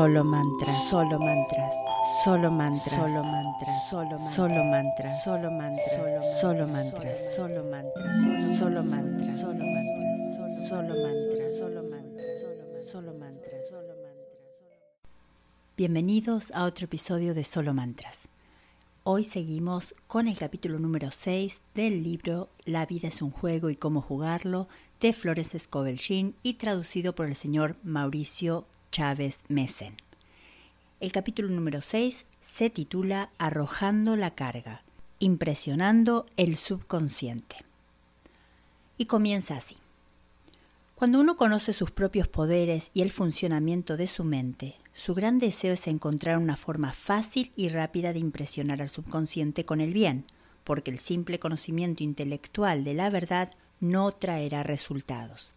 Solo mantras, solo mantras, solo mantras, solo mantras, solo mantras, solo mantras, solo mantras, solo mantras, solo mantras, solo mantras, solo mantras, solo mantras, solo mantras, solo mantras. Bienvenidos a otro episodio de Solo Mantras. Hoy seguimos con el capítulo número 6 del libro La vida es un juego y cómo jugarlo de Flores Scovelchin y traducido por el señor Mauricio Chávez Messen. El capítulo número 6 se titula Arrojando la carga, impresionando el subconsciente. Y comienza así. Cuando uno conoce sus propios poderes y el funcionamiento de su mente, su gran deseo es encontrar una forma fácil y rápida de impresionar al subconsciente con el bien, porque el simple conocimiento intelectual de la verdad no traerá resultados.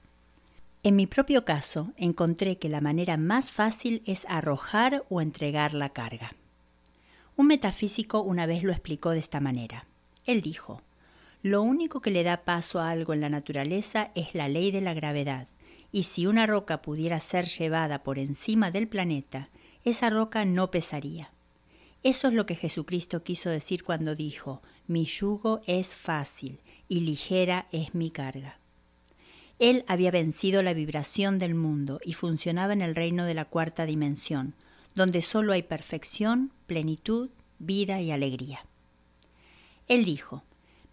En mi propio caso, encontré que la manera más fácil es arrojar o entregar la carga. Un metafísico una vez lo explicó de esta manera. Él dijo, lo único que le da paso a algo en la naturaleza es la ley de la gravedad, y si una roca pudiera ser llevada por encima del planeta, esa roca no pesaría. Eso es lo que Jesucristo quiso decir cuando dijo, mi yugo es fácil y ligera es mi carga. Él había vencido la vibración del mundo y funcionaba en el reino de la cuarta dimensión, donde solo hay perfección, plenitud, vida y alegría. Él dijo,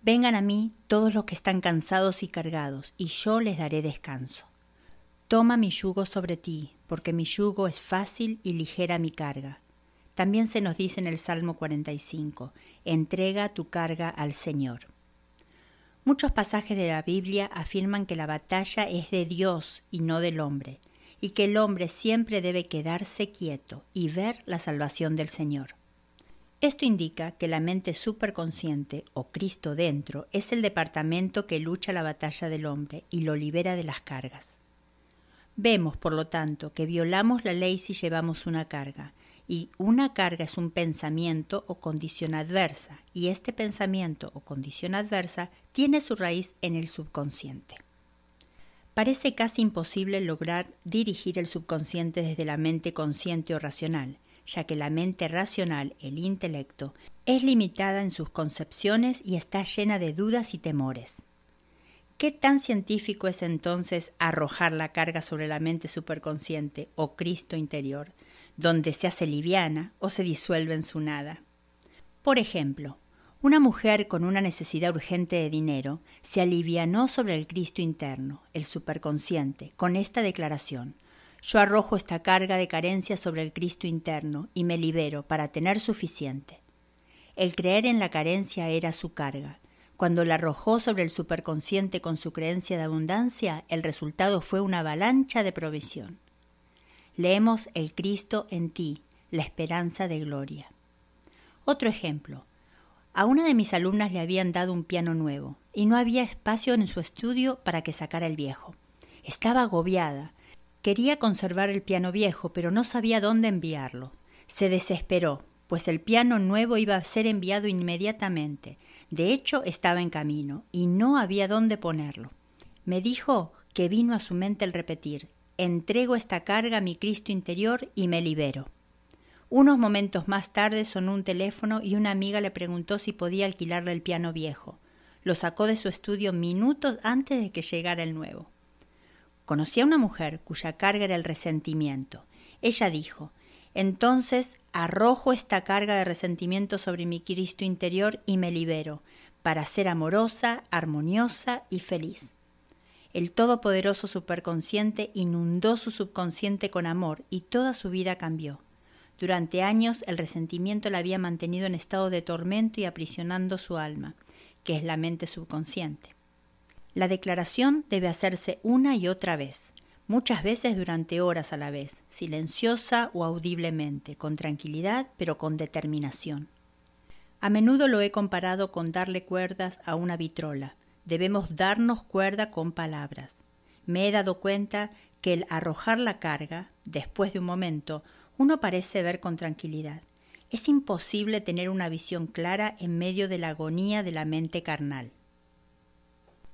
Vengan a mí todos los que están cansados y cargados, y yo les daré descanso. Toma mi yugo sobre ti, porque mi yugo es fácil y ligera mi carga. También se nos dice en el Salmo 45, entrega tu carga al Señor. Muchos pasajes de la Biblia afirman que la batalla es de Dios y no del hombre, y que el hombre siempre debe quedarse quieto y ver la salvación del Señor. Esto indica que la mente superconsciente o Cristo dentro es el departamento que lucha la batalla del hombre y lo libera de las cargas. Vemos, por lo tanto, que violamos la ley si llevamos una carga, y una carga es un pensamiento o condición adversa, y este pensamiento o condición adversa tiene su raíz en el subconsciente. Parece casi imposible lograr dirigir el subconsciente desde la mente consciente o racional, ya que la mente racional, el intelecto, es limitada en sus concepciones y está llena de dudas y temores. ¿Qué tan científico es entonces arrojar la carga sobre la mente superconsciente o Cristo interior, donde se hace liviana o se disuelve en su nada. Por ejemplo, una mujer con una necesidad urgente de dinero se alivianó sobre el Cristo interno, el superconsciente, con esta declaración Yo arrojo esta carga de carencia sobre el Cristo interno y me libero para tener suficiente. El creer en la carencia era su carga. Cuando la arrojó sobre el superconsciente con su creencia de abundancia, el resultado fue una avalancha de provisión. Leemos el Cristo en ti, la esperanza de gloria. Otro ejemplo. A una de mis alumnas le habían dado un piano nuevo y no había espacio en su estudio para que sacara el viejo. Estaba agobiada. Quería conservar el piano viejo, pero no sabía dónde enviarlo. Se desesperó, pues el piano nuevo iba a ser enviado inmediatamente. De hecho, estaba en camino y no había dónde ponerlo. Me dijo que vino a su mente el repetir entrego esta carga a mi Cristo interior y me libero. Unos momentos más tarde sonó un teléfono y una amiga le preguntó si podía alquilarle el piano viejo. Lo sacó de su estudio minutos antes de que llegara el nuevo. Conocí a una mujer cuya carga era el resentimiento. Ella dijo, Entonces arrojo esta carga de resentimiento sobre mi Cristo interior y me libero, para ser amorosa, armoniosa y feliz. El Todopoderoso Superconsciente inundó su subconsciente con amor y toda su vida cambió. Durante años el resentimiento la había mantenido en estado de tormento y aprisionando su alma, que es la mente subconsciente. La declaración debe hacerse una y otra vez, muchas veces durante horas a la vez, silenciosa o audiblemente, con tranquilidad pero con determinación. A menudo lo he comparado con darle cuerdas a una vitrola. Debemos darnos cuerda con palabras. Me he dado cuenta que el arrojar la carga, después de un momento, uno parece ver con tranquilidad. Es imposible tener una visión clara en medio de la agonía de la mente carnal.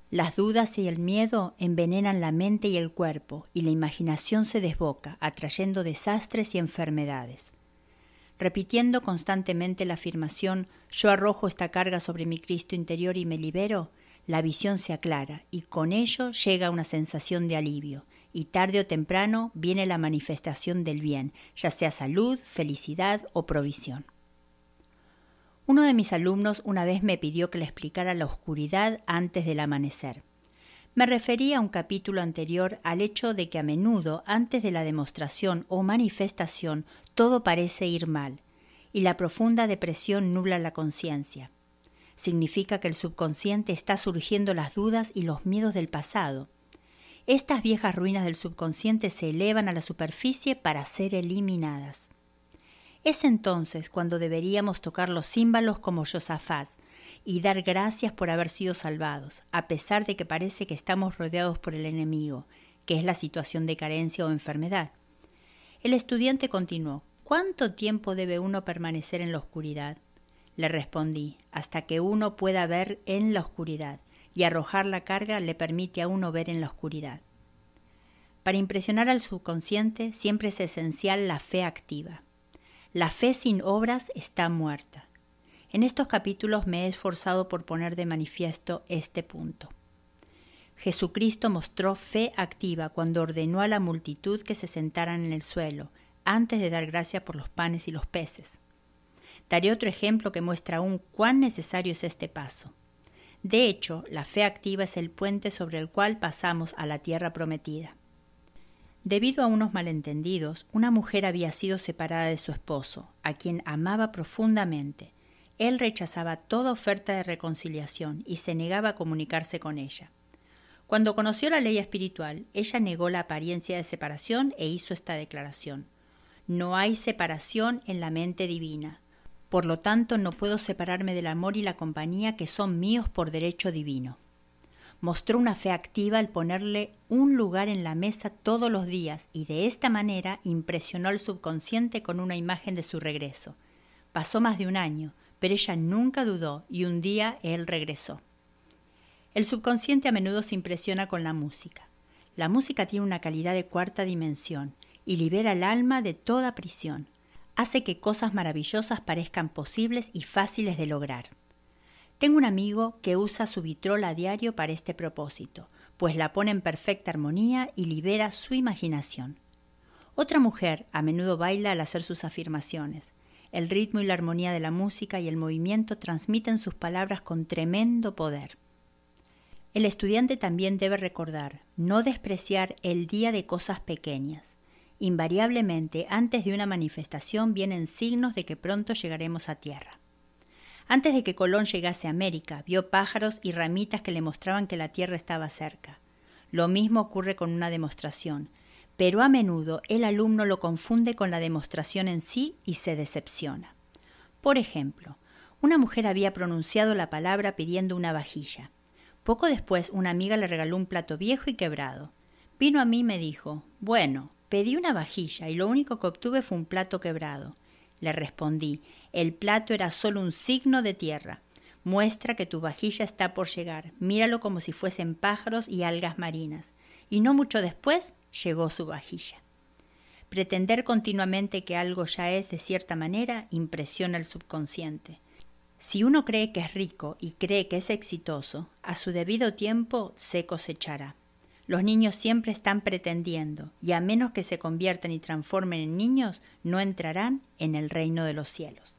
Las dudas y el miedo envenenan la mente y el cuerpo, y la imaginación se desboca, atrayendo desastres y enfermedades. Repitiendo constantemente la afirmación yo arrojo esta carga sobre mi Cristo interior y me libero, la visión se aclara, y con ello llega una sensación de alivio, y tarde o temprano viene la manifestación del bien, ya sea salud, felicidad o provisión. Uno de mis alumnos una vez me pidió que le explicara la oscuridad antes del amanecer. Me refería a un capítulo anterior al hecho de que a menudo antes de la demostración o manifestación todo parece ir mal, y la profunda depresión nubla la conciencia. Significa que el subconsciente está surgiendo las dudas y los miedos del pasado. Estas viejas ruinas del subconsciente se elevan a la superficie para ser eliminadas. Es entonces cuando deberíamos tocar los címbalos como Josafat y dar gracias por haber sido salvados, a pesar de que parece que estamos rodeados por el enemigo, que es la situación de carencia o enfermedad. El estudiante continuó, ¿cuánto tiempo debe uno permanecer en la oscuridad? Le respondí, hasta que uno pueda ver en la oscuridad, y arrojar la carga le permite a uno ver en la oscuridad. Para impresionar al subconsciente siempre es esencial la fe activa. La fe sin obras está muerta. En estos capítulos me he esforzado por poner de manifiesto este punto. Jesucristo mostró fe activa cuando ordenó a la multitud que se sentaran en el suelo, antes de dar gracia por los panes y los peces. Daré otro ejemplo que muestra aún cuán necesario es este paso. De hecho, la fe activa es el puente sobre el cual pasamos a la tierra prometida. Debido a unos malentendidos, una mujer había sido separada de su esposo, a quien amaba profundamente. Él rechazaba toda oferta de reconciliación y se negaba a comunicarse con ella. Cuando conoció la ley espiritual, ella negó la apariencia de separación e hizo esta declaración. No hay separación en la mente divina. Por lo tanto, no puedo separarme del amor y la compañía que son míos por derecho divino mostró una fe activa al ponerle un lugar en la mesa todos los días y de esta manera impresionó al subconsciente con una imagen de su regreso. Pasó más de un año, pero ella nunca dudó y un día él regresó. El subconsciente a menudo se impresiona con la música. La música tiene una calidad de cuarta dimensión y libera el alma de toda prisión. Hace que cosas maravillosas parezcan posibles y fáciles de lograr. Tengo un amigo que usa su vitrola a diario para este propósito, pues la pone en perfecta armonía y libera su imaginación. Otra mujer a menudo baila al hacer sus afirmaciones. El ritmo y la armonía de la música y el movimiento transmiten sus palabras con tremendo poder. El estudiante también debe recordar no despreciar el día de cosas pequeñas. Invariablemente, antes de una manifestación vienen signos de que pronto llegaremos a tierra. Antes de que Colón llegase a América, vio pájaros y ramitas que le mostraban que la Tierra estaba cerca. Lo mismo ocurre con una demostración, pero a menudo el alumno lo confunde con la demostración en sí y se decepciona. Por ejemplo, una mujer había pronunciado la palabra pidiendo una vajilla. Poco después una amiga le regaló un plato viejo y quebrado. Vino a mí y me dijo, bueno, pedí una vajilla y lo único que obtuve fue un plato quebrado. Le respondí, el plato era solo un signo de tierra. Muestra que tu vajilla está por llegar. Míralo como si fuesen pájaros y algas marinas. Y no mucho después llegó su vajilla. Pretender continuamente que algo ya es de cierta manera impresiona al subconsciente. Si uno cree que es rico y cree que es exitoso, a su debido tiempo se cosechará. Los niños siempre están pretendiendo, y a menos que se conviertan y transformen en niños, no entrarán en el reino de los cielos.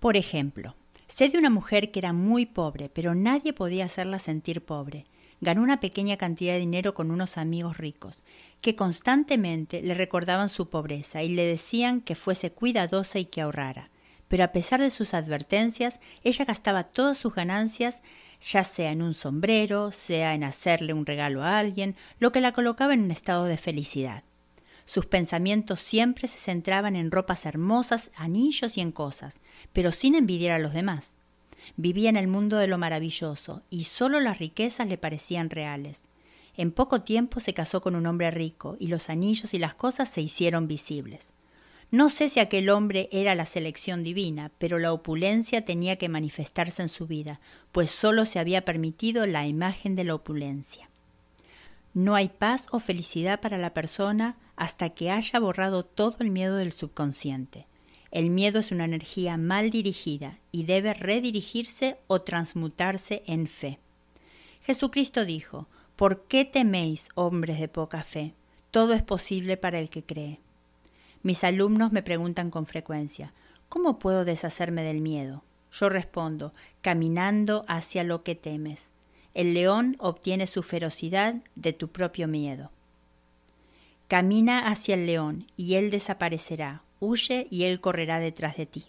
Por ejemplo, sé de una mujer que era muy pobre, pero nadie podía hacerla sentir pobre. Ganó una pequeña cantidad de dinero con unos amigos ricos, que constantemente le recordaban su pobreza y le decían que fuese cuidadosa y que ahorrara. Pero a pesar de sus advertencias, ella gastaba todas sus ganancias ya sea en un sombrero, sea en hacerle un regalo a alguien, lo que la colocaba en un estado de felicidad. Sus pensamientos siempre se centraban en ropas hermosas, anillos y en cosas, pero sin envidiar a los demás. Vivía en el mundo de lo maravilloso, y sólo las riquezas le parecían reales. En poco tiempo se casó con un hombre rico, y los anillos y las cosas se hicieron visibles. No sé si aquel hombre era la selección divina, pero la opulencia tenía que manifestarse en su vida, pues sólo se había permitido la imagen de la opulencia. No hay paz o felicidad para la persona hasta que haya borrado todo el miedo del subconsciente. El miedo es una energía mal dirigida y debe redirigirse o transmutarse en fe. Jesucristo dijo, ¿Por qué teméis, hombres de poca fe? Todo es posible para el que cree. Mis alumnos me preguntan con frecuencia, ¿cómo puedo deshacerme del miedo? Yo respondo, caminando hacia lo que temes. El león obtiene su ferocidad de tu propio miedo. Camina hacia el león y él desaparecerá, huye y él correrá detrás de ti.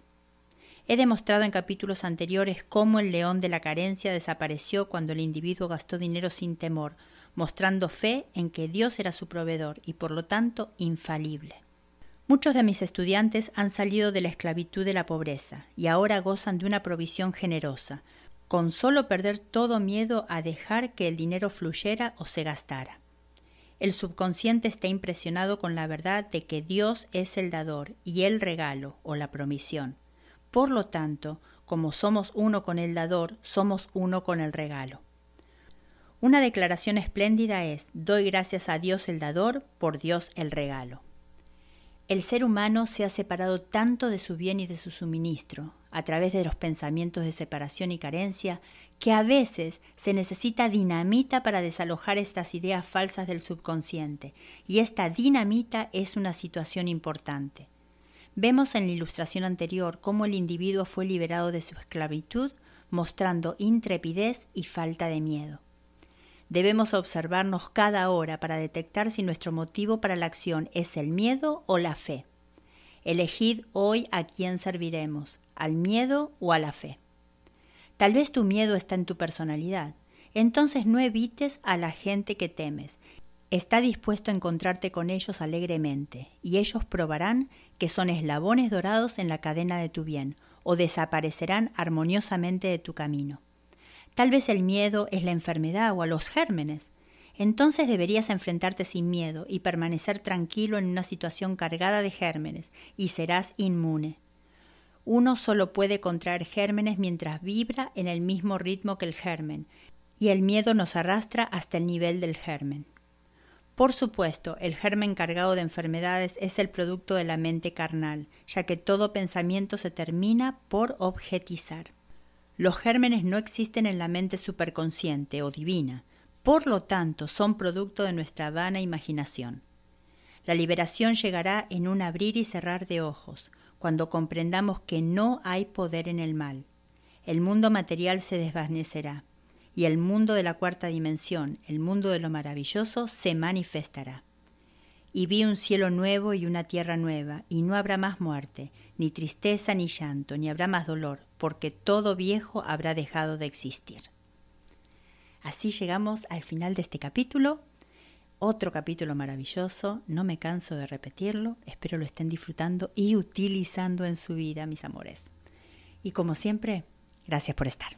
He demostrado en capítulos anteriores cómo el león de la carencia desapareció cuando el individuo gastó dinero sin temor, mostrando fe en que Dios era su proveedor y por lo tanto infalible. Muchos de mis estudiantes han salido de la esclavitud de la pobreza y ahora gozan de una provisión generosa, con solo perder todo miedo a dejar que el dinero fluyera o se gastara. El subconsciente está impresionado con la verdad de que Dios es el dador y el regalo o la promisión. Por lo tanto, como somos uno con el dador, somos uno con el regalo. Una declaración espléndida es, doy gracias a Dios el dador por Dios el regalo. El ser humano se ha separado tanto de su bien y de su suministro, a través de los pensamientos de separación y carencia, que a veces se necesita dinamita para desalojar estas ideas falsas del subconsciente, y esta dinamita es una situación importante. Vemos en la ilustración anterior cómo el individuo fue liberado de su esclavitud, mostrando intrepidez y falta de miedo. Debemos observarnos cada hora para detectar si nuestro motivo para la acción es el miedo o la fe. Elegid hoy a quién serviremos, al miedo o a la fe. Tal vez tu miedo está en tu personalidad. Entonces no evites a la gente que temes. Está dispuesto a encontrarte con ellos alegremente, y ellos probarán que son eslabones dorados en la cadena de tu bien, o desaparecerán armoniosamente de tu camino. Tal vez el miedo es la enfermedad o a los gérmenes. Entonces deberías enfrentarte sin miedo y permanecer tranquilo en una situación cargada de gérmenes, y serás inmune. Uno solo puede contraer gérmenes mientras vibra en el mismo ritmo que el germen, y el miedo nos arrastra hasta el nivel del germen. Por supuesto, el germen cargado de enfermedades es el producto de la mente carnal, ya que todo pensamiento se termina por objetizar. Los gérmenes no existen en la mente superconsciente o divina, por lo tanto son producto de nuestra vana imaginación. La liberación llegará en un abrir y cerrar de ojos, cuando comprendamos que no hay poder en el mal. El mundo material se desvanecerá, y el mundo de la cuarta dimensión, el mundo de lo maravilloso, se manifestará. Y vi un cielo nuevo y una tierra nueva, y no habrá más muerte, ni tristeza ni llanto, ni habrá más dolor, porque todo viejo habrá dejado de existir. Así llegamos al final de este capítulo. Otro capítulo maravilloso, no me canso de repetirlo, espero lo estén disfrutando y utilizando en su vida, mis amores. Y como siempre, gracias por estar.